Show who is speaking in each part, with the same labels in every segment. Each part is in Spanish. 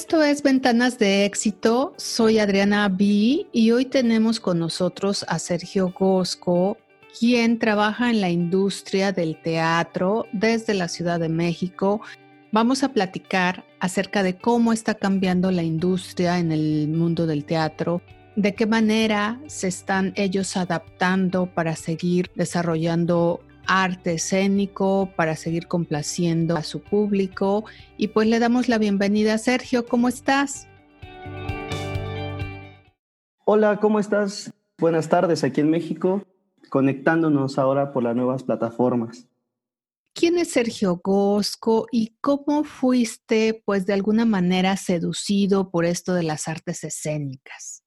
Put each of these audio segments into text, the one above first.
Speaker 1: Esto es Ventanas de Éxito. Soy Adriana B y hoy tenemos con nosotros a Sergio Gosco, quien trabaja en la industria del teatro desde la Ciudad de México. Vamos a platicar acerca de cómo está cambiando la industria en el mundo del teatro, de qué manera se están ellos adaptando para seguir desarrollando arte escénico, para seguir complaciendo a su público. Y pues le damos la bienvenida a Sergio, ¿cómo estás?
Speaker 2: Hola, ¿cómo estás? Buenas tardes aquí en México, conectándonos ahora por las nuevas plataformas.
Speaker 1: ¿Quién es Sergio Gosco y cómo fuiste, pues de alguna manera, seducido por esto de las artes escénicas?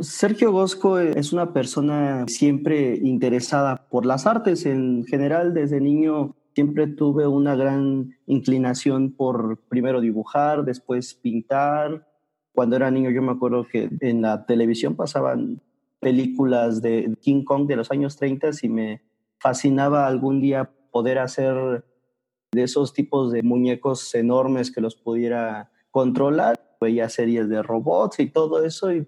Speaker 2: Sergio Gosco es una persona siempre interesada por las artes. En general, desde niño siempre tuve una gran inclinación por primero dibujar, después pintar. Cuando era niño yo me acuerdo que en la televisión pasaban películas de King Kong de los años 30 y me fascinaba algún día poder hacer de esos tipos de muñecos enormes que los pudiera controlar. Veía series de robots y todo eso y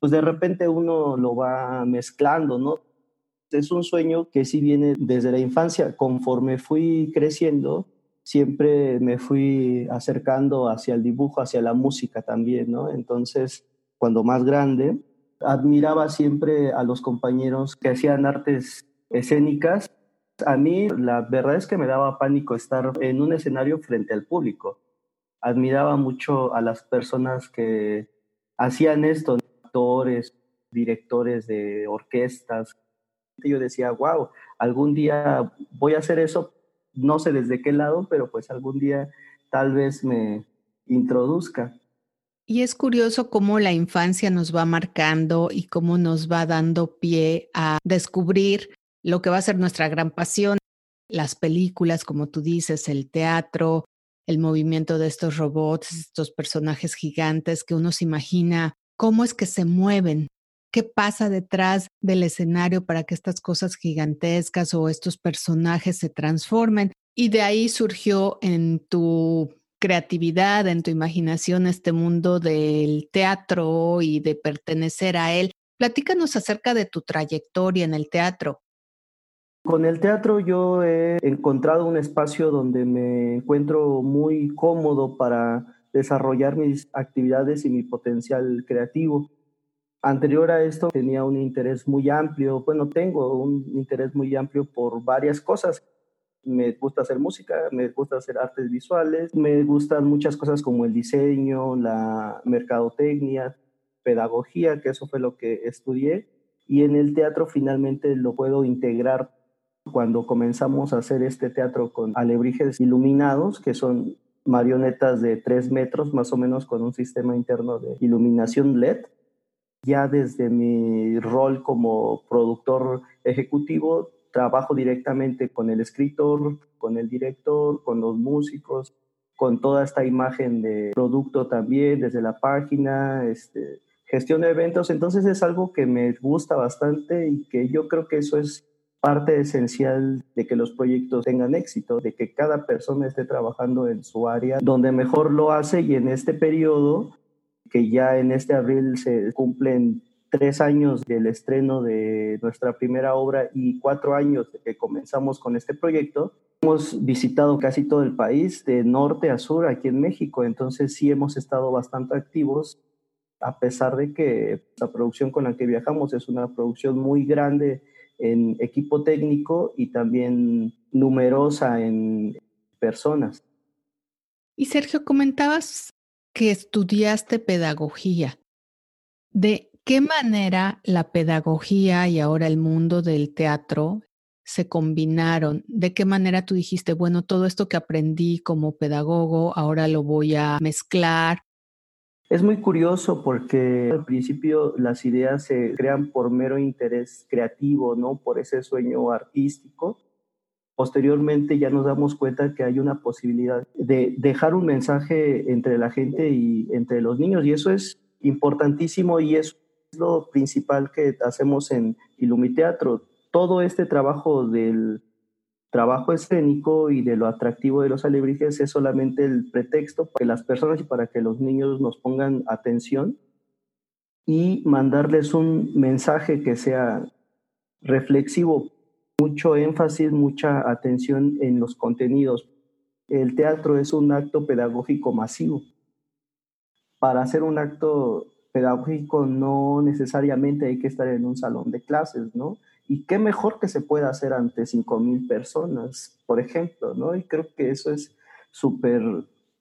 Speaker 2: pues de repente uno lo va mezclando, ¿no? Es un sueño que sí viene desde la infancia. Conforme fui creciendo, siempre me fui acercando hacia el dibujo, hacia la música también, ¿no? Entonces, cuando más grande, admiraba siempre a los compañeros que hacían artes escénicas. A mí la verdad es que me daba pánico estar en un escenario frente al público. Admiraba mucho a las personas que hacían esto, actores, directores de orquestas. Yo decía, wow, algún día voy a hacer eso, no sé desde qué lado, pero pues algún día tal vez me introduzca.
Speaker 1: Y es curioso cómo la infancia nos va marcando y cómo nos va dando pie a descubrir lo que va a ser nuestra gran pasión, las películas, como tú dices, el teatro, el movimiento de estos robots, estos personajes gigantes que uno se imagina cómo es que se mueven, qué pasa detrás del escenario para que estas cosas gigantescas o estos personajes se transformen. Y de ahí surgió en tu creatividad, en tu imaginación, este mundo del teatro y de pertenecer a él. Platícanos acerca de tu trayectoria en el teatro.
Speaker 2: Con el teatro yo he encontrado un espacio donde me encuentro muy cómodo para desarrollar mis actividades y mi potencial creativo. Anterior a esto tenía un interés muy amplio, bueno, tengo un interés muy amplio por varias cosas. Me gusta hacer música, me gusta hacer artes visuales, me gustan muchas cosas como el diseño, la mercadotecnia, pedagogía, que eso fue lo que estudié. Y en el teatro finalmente lo puedo integrar cuando comenzamos a hacer este teatro con alebrijes iluminados, que son marionetas de 3 metros más o menos con un sistema interno de iluminación LED. Ya desde mi rol como productor ejecutivo, trabajo directamente con el escritor, con el director, con los músicos, con toda esta imagen de producto también, desde la página, este, gestión de eventos. Entonces es algo que me gusta bastante y que yo creo que eso es parte esencial de que los proyectos tengan éxito, de que cada persona esté trabajando en su área donde mejor lo hace y en este periodo, que ya en este abril se cumplen tres años del estreno de nuestra primera obra y cuatro años de que comenzamos con este proyecto, hemos visitado casi todo el país, de norte a sur, aquí en México, entonces sí hemos estado bastante activos, a pesar de que la producción con la que viajamos es una producción muy grande en equipo técnico y también numerosa en personas.
Speaker 1: Y Sergio, comentabas que estudiaste pedagogía. ¿De qué manera la pedagogía y ahora el mundo del teatro se combinaron? ¿De qué manera tú dijiste, bueno, todo esto que aprendí como pedagogo, ahora lo voy a mezclar
Speaker 2: es muy curioso porque al principio las ideas se crean por mero interés creativo, ¿no? Por ese sueño artístico. Posteriormente ya nos damos cuenta que hay una posibilidad de dejar un mensaje entre la gente y entre los niños y eso es importantísimo y es lo principal que hacemos en Ilumiteatro. Todo este trabajo del trabajo escénico y de lo atractivo de los alebrijes es solamente el pretexto para que las personas y para que los niños nos pongan atención y mandarles un mensaje que sea reflexivo, mucho énfasis, mucha atención en los contenidos. El teatro es un acto pedagógico masivo. Para hacer un acto pedagógico no necesariamente hay que estar en un salón de clases, ¿no? Y qué mejor que se pueda hacer ante 5.000 personas, por ejemplo, ¿no? Y creo que eso es súper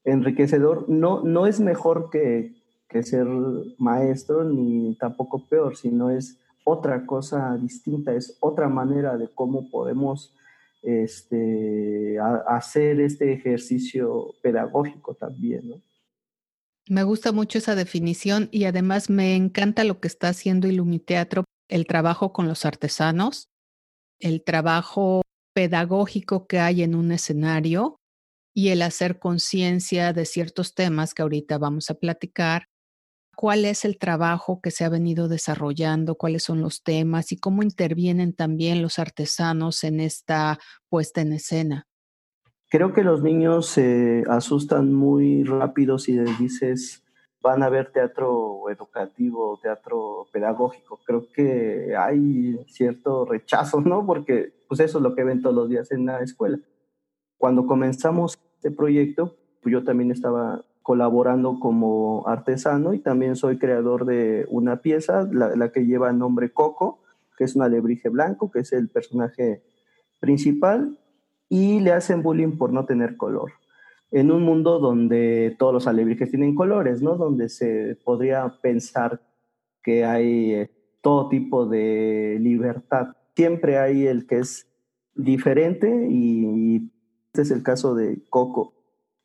Speaker 2: enriquecedor. No, no es mejor que, que ser maestro, ni tampoco peor, sino es otra cosa distinta, es otra manera de cómo podemos este, hacer este ejercicio pedagógico también.
Speaker 1: Me gusta mucho esa definición y además me encanta lo que está haciendo Ilumiteatro, el trabajo con los artesanos, el trabajo pedagógico que hay en un escenario y el hacer conciencia de ciertos temas que ahorita vamos a platicar. ¿Cuál es el trabajo que se ha venido desarrollando? ¿Cuáles son los temas y cómo intervienen también los artesanos en esta puesta en escena?
Speaker 2: Creo que los niños se asustan muy rápido si les dices van a ver teatro educativo, teatro pedagógico. Creo que hay cierto rechazo, ¿no? Porque pues eso es lo que ven todos los días en la escuela. Cuando comenzamos este proyecto, pues yo también estaba colaborando como artesano y también soy creador de una pieza, la, la que lleva el nombre Coco, que es un alebrije blanco, que es el personaje principal, y le hacen bullying por no tener color. En un mundo donde todos los alebrijes tienen colores, ¿no? Donde se podría pensar que hay eh, todo tipo de libertad. Siempre hay el que es diferente y este es el caso de Coco.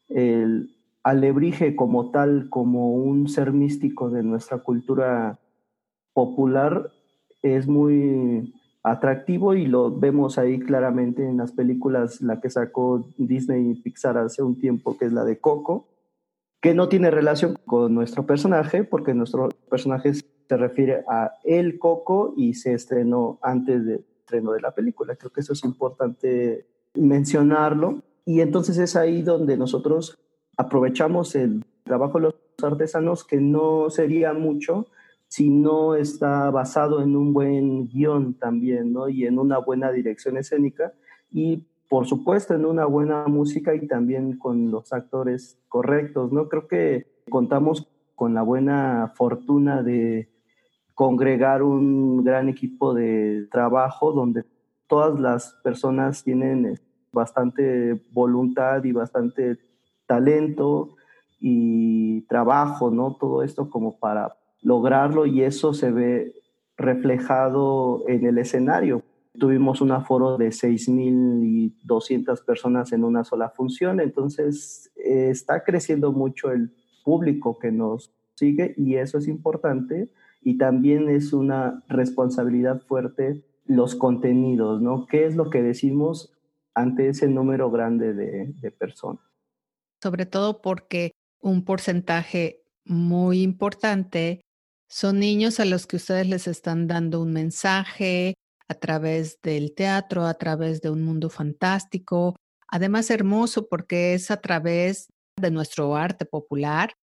Speaker 2: El alebrije como tal, como un ser místico de nuestra cultura popular, es muy atractivo y lo vemos ahí claramente en las películas, la que sacó Disney y Pixar hace un tiempo, que es la de Coco, que no tiene relación con nuestro personaje, porque nuestro personaje se refiere a el Coco y se estrenó antes del estreno de la película. Creo que eso es importante mencionarlo. Y entonces es ahí donde nosotros aprovechamos el trabajo de los artesanos, que no sería mucho, si no está basado en un buen guion también, ¿no? Y en una buena dirección escénica y por supuesto en una buena música y también con los actores correctos, ¿no? Creo que contamos con la buena fortuna de congregar un gran equipo de trabajo donde todas las personas tienen eh, bastante voluntad y bastante talento y trabajo, ¿no? Todo esto como para lograrlo y eso se ve reflejado en el escenario. Tuvimos un aforo de 6.200 personas en una sola función, entonces eh, está creciendo mucho el público que nos sigue y eso es importante y también es una responsabilidad fuerte los contenidos, ¿no? ¿Qué es lo que decimos ante ese número grande de, de personas?
Speaker 1: Sobre todo porque un porcentaje muy importante son niños a los que ustedes les están dando un mensaje a través del teatro, a través de un mundo fantástico, además hermoso porque es a través de nuestro arte popular.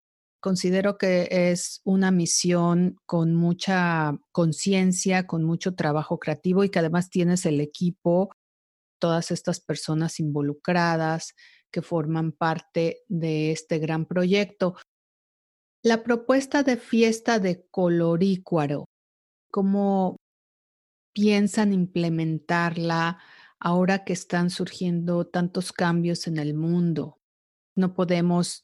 Speaker 1: Considero que es una misión con mucha conciencia, con mucho trabajo creativo y que además tienes el equipo, todas estas personas involucradas que forman parte de este gran proyecto. La propuesta de fiesta de Colorícuaro, ¿cómo piensan implementarla ahora que están surgiendo tantos cambios en el mundo? No podemos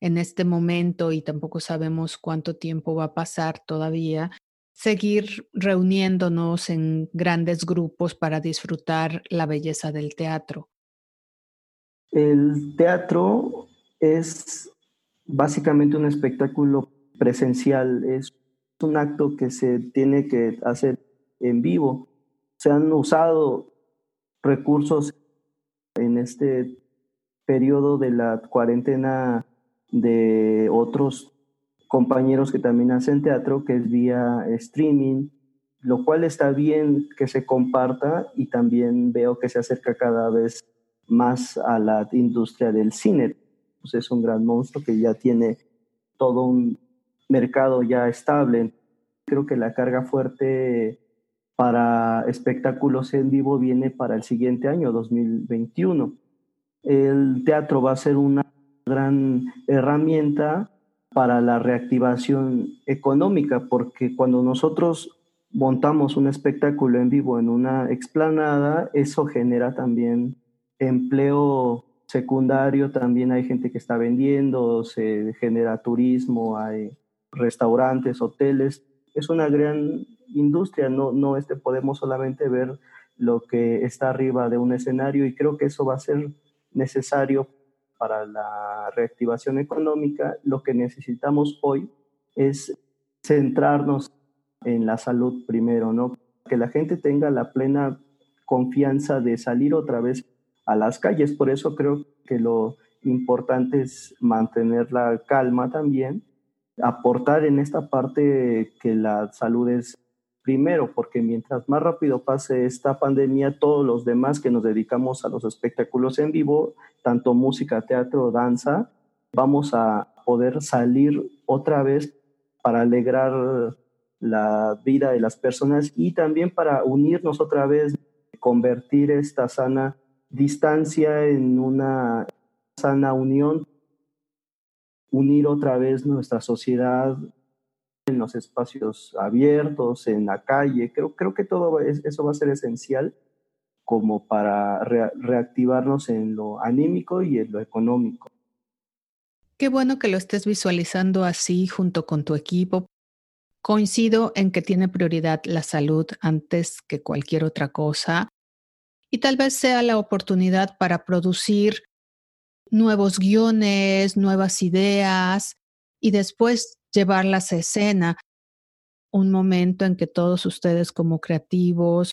Speaker 1: en este momento y tampoco sabemos cuánto tiempo va a pasar todavía, seguir reuniéndonos en grandes grupos para disfrutar la belleza del teatro.
Speaker 2: El teatro es básicamente un espectáculo presencial, es un acto que se tiene que hacer en vivo. Se han usado recursos en este periodo de la cuarentena de otros compañeros que también hacen teatro, que es vía streaming, lo cual está bien que se comparta y también veo que se acerca cada vez más a la industria del cine. Pues es un gran monstruo que ya tiene todo un mercado ya estable. Creo que la carga fuerte para espectáculos en vivo viene para el siguiente año, 2021. El teatro va a ser una gran herramienta para la reactivación económica, porque cuando nosotros montamos un espectáculo en vivo en una explanada, eso genera también empleo secundario, también hay gente que está vendiendo, se genera turismo, hay restaurantes, hoteles. Es una gran industria, no, no este, podemos solamente ver lo que está arriba de un escenario y creo que eso va a ser necesario para la reactivación económica. Lo que necesitamos hoy es centrarnos en la salud primero, ¿no? Que la gente tenga la plena confianza de salir otra vez a las calles. Por eso creo que lo importante es mantener la calma también, aportar en esta parte que la salud es primero, porque mientras más rápido pase esta pandemia, todos los demás que nos dedicamos a los espectáculos en vivo, tanto música, teatro, danza, vamos a poder salir otra vez para alegrar la vida de las personas y también para unirnos otra vez, convertir esta sana distancia en una sana unión, unir otra vez nuestra sociedad en los espacios abiertos, en la calle. Creo, creo que todo eso va a ser esencial como para reactivarnos en lo anímico y en lo económico.
Speaker 1: Qué bueno que lo estés visualizando así junto con tu equipo. Coincido en que tiene prioridad la salud antes que cualquier otra cosa y tal vez sea la oportunidad para producir nuevos guiones, nuevas ideas y después llevarlas a escena. Un momento en que todos ustedes como creativos,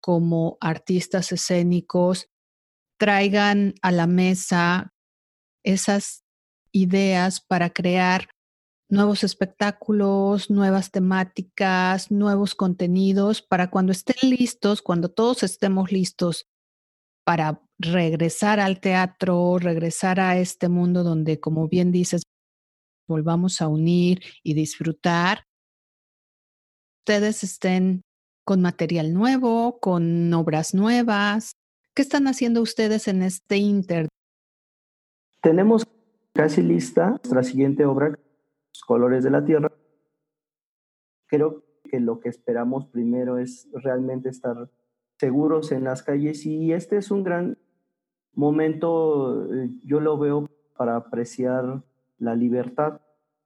Speaker 1: como artistas escénicos, traigan a la mesa esas ideas para crear nuevos espectáculos, nuevas temáticas, nuevos contenidos, para cuando estén listos, cuando todos estemos listos para regresar al teatro, regresar a este mundo donde, como bien dices, volvamos a unir y disfrutar, ustedes estén con material nuevo, con obras nuevas. ¿Qué están haciendo ustedes en este inter?
Speaker 2: Tenemos casi lista nuestra siguiente obra colores de la tierra. Creo que lo que esperamos primero es realmente estar seguros en las calles y este es un gran momento, eh, yo lo veo para apreciar la libertad,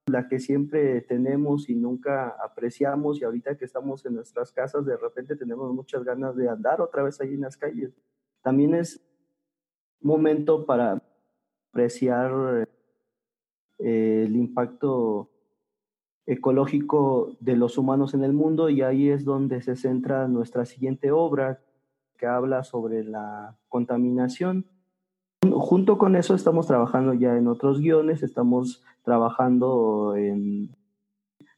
Speaker 2: la que siempre tenemos y nunca apreciamos y ahorita que estamos en nuestras casas de repente tenemos muchas ganas de andar otra vez ahí en las calles. También es momento para apreciar el impacto ecológico de los humanos en el mundo y ahí es donde se centra nuestra siguiente obra que habla sobre la contaminación. Junto con eso estamos trabajando ya en otros guiones, estamos trabajando en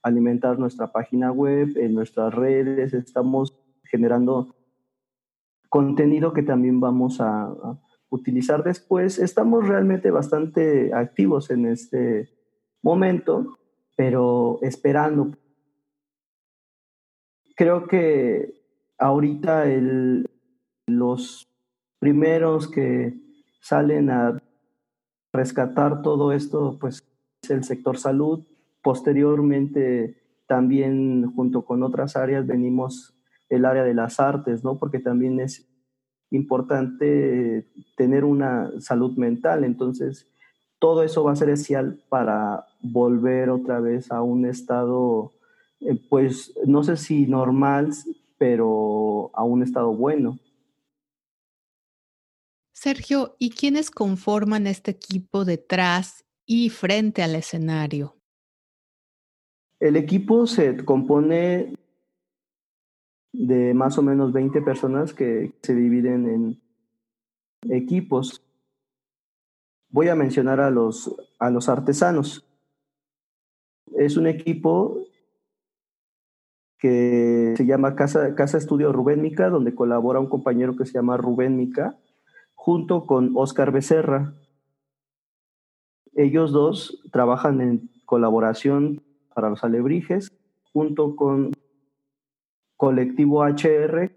Speaker 2: alimentar nuestra página web, en nuestras redes, estamos generando contenido que también vamos a, utilizar después. Estamos realmente bastante activos en este momento, pero esperando. Creo que ahorita el, los primeros que salen a rescatar todo esto, pues es el sector salud. Posteriormente, también junto con otras áreas venimos el área de las artes, ¿no? Porque también es importante tener una salud mental. Entonces, todo eso va a ser esencial para volver otra vez a un estado, eh, pues, no sé si normal, pero a un estado bueno.
Speaker 1: Sergio, ¿y quiénes conforman este equipo detrás y frente al escenario?
Speaker 2: El equipo se compone de más o menos 20 personas que se dividen en equipos. Voy a mencionar a los, a los artesanos. Es un equipo que se llama Casa, Casa Estudio Rubén Mica, donde colabora un compañero que se llama Rubén Mica, junto con Oscar Becerra. Ellos dos trabajan en colaboración para los alebrijes, junto con Colectivo HR.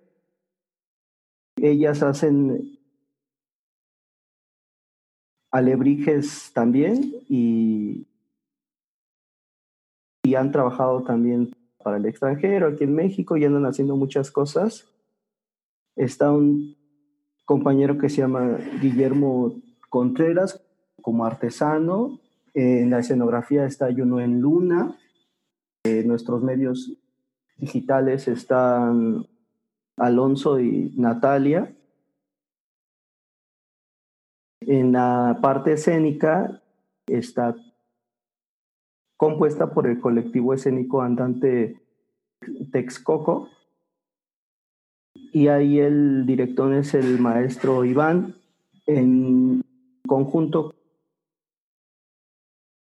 Speaker 2: Ellas hacen alebrijes también y, y han trabajado también para el extranjero, aquí en México, y andan haciendo muchas cosas. Está un compañero que se llama Guillermo Contreras como artesano. en la escenografía está Juno en Luna. En nuestros medios digitales están Alonso y Natalia. En la parte escénica está compuesta por el colectivo escénico andante Texcoco. Y ahí el director es el maestro Iván, en conjunto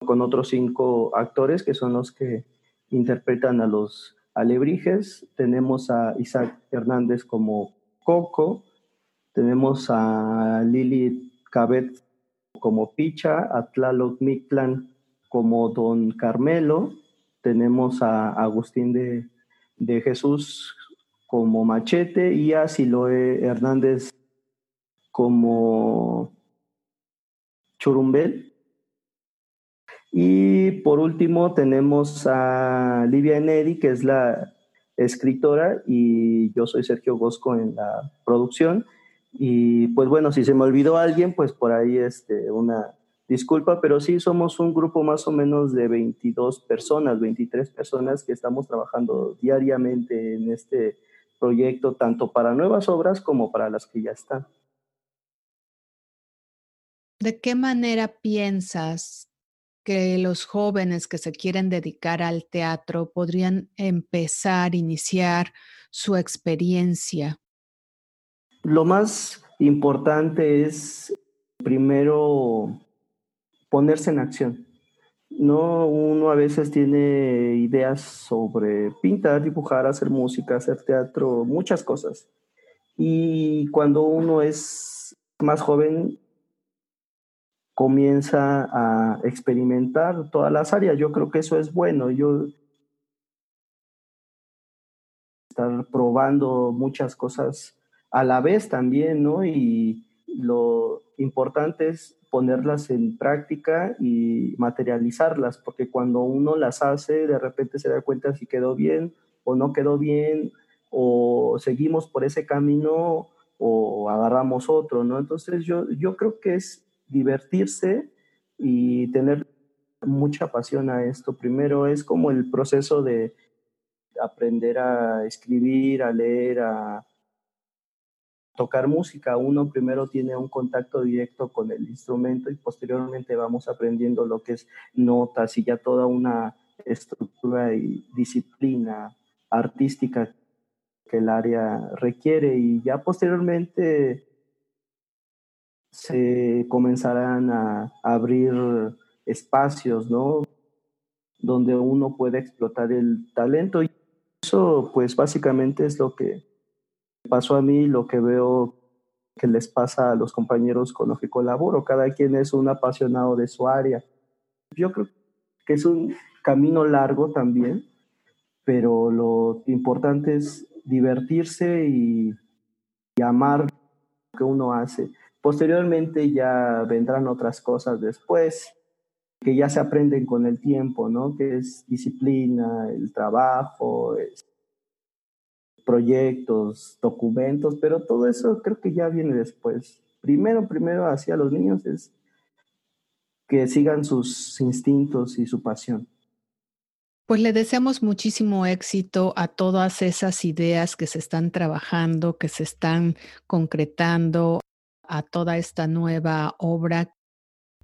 Speaker 2: con otros cinco actores que son los que interpretan a los alebrijes. Tenemos a Isaac Hernández como Coco, tenemos a Lili Cabet como Picha, a Tlaloc Mictlan como don Carmelo, tenemos a Agustín de, de Jesús como Machete y a Siloe Hernández como Churumbel. Y por último tenemos a Livia Enedi, que es la escritora, y yo soy Sergio Bosco en la producción. Y pues bueno, si se me olvidó alguien, pues por ahí este, una, disculpa, pero sí somos un grupo más o menos de 22 personas, 23 personas que estamos trabajando diariamente en este proyecto, tanto para nuevas obras como para las que ya están.
Speaker 1: ¿De qué manera piensas que los jóvenes que se quieren dedicar al teatro podrían empezar, iniciar su experiencia?
Speaker 2: Lo más importante es primero ponerse en acción. No, uno a veces tiene ideas sobre pintar, dibujar, hacer música, hacer teatro, muchas cosas. Y cuando uno es más joven, comienza a experimentar todas las áreas. Yo creo que eso es bueno. Yo estar probando muchas cosas a la vez también, ¿no? Y lo importante es ponerlas en práctica y materializarlas, porque cuando uno las hace, de repente se da cuenta si quedó bien o no quedó bien, o seguimos por ese camino o agarramos otro, ¿no? Entonces yo, yo creo que es divertirse y tener mucha pasión a esto. Primero es como el proceso de aprender a escribir, a leer, a, tocar música. Uno primero tiene un contacto directo con el instrumento y posteriormente vamos aprendiendo lo que es notas y ya toda una estructura y disciplina artística que el área requiere y ya posteriormente se comenzarán a abrir espacios, ¿no? Donde uno puede explotar el talento y eso pues básicamente es lo que pasó a mí, lo que veo que les pasa a los compañeros con los que colaboro. Cada quien es un apasionado de su área. Yo creo que es un camino largo también, pero lo importante es divertirse y, y amar lo que uno hace. Posteriormente ya vendrán otras cosas después que ya se aprenden con el tiempo, ¿no? Que es disciplina, el trabajo, proyectos, documentos, pero todo eso creo que ya viene después. Primero, primero hacia los niños es que sigan sus instintos y su pasión.
Speaker 1: Pues le deseamos muchísimo éxito a todas esas ideas que se están trabajando, que se están concretando, a toda esta nueva obra.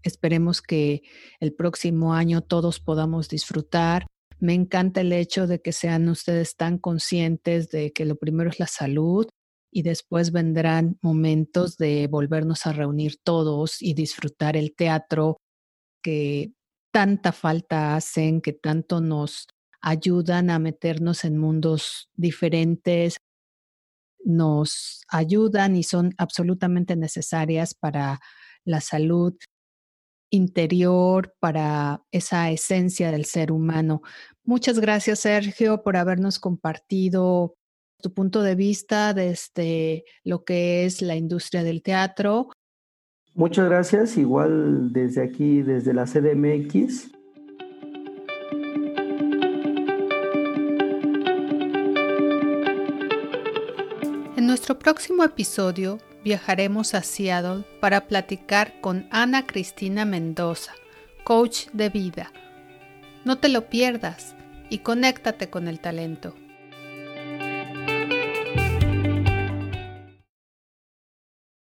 Speaker 1: Esperemos que el próximo año todos podamos disfrutar me encanta el hecho de que sean ustedes tan conscientes de que lo primero es la salud y después vendrán momentos de volvernos a reunir todos y disfrutar el teatro que tanta falta hacen, que tanto nos ayudan a meternos en mundos diferentes, nos ayudan y son absolutamente necesarias para la salud interior, para esa esencia del ser humano. Muchas gracias, Sergio, por habernos compartido tu punto de vista desde lo que es la industria del teatro.
Speaker 2: Muchas gracias, igual desde aquí, desde la CDMX.
Speaker 1: Nuestro próximo episodio viajaremos a Seattle para platicar con Ana Cristina Mendoza, coach de vida. No te lo pierdas y conéctate con el talento.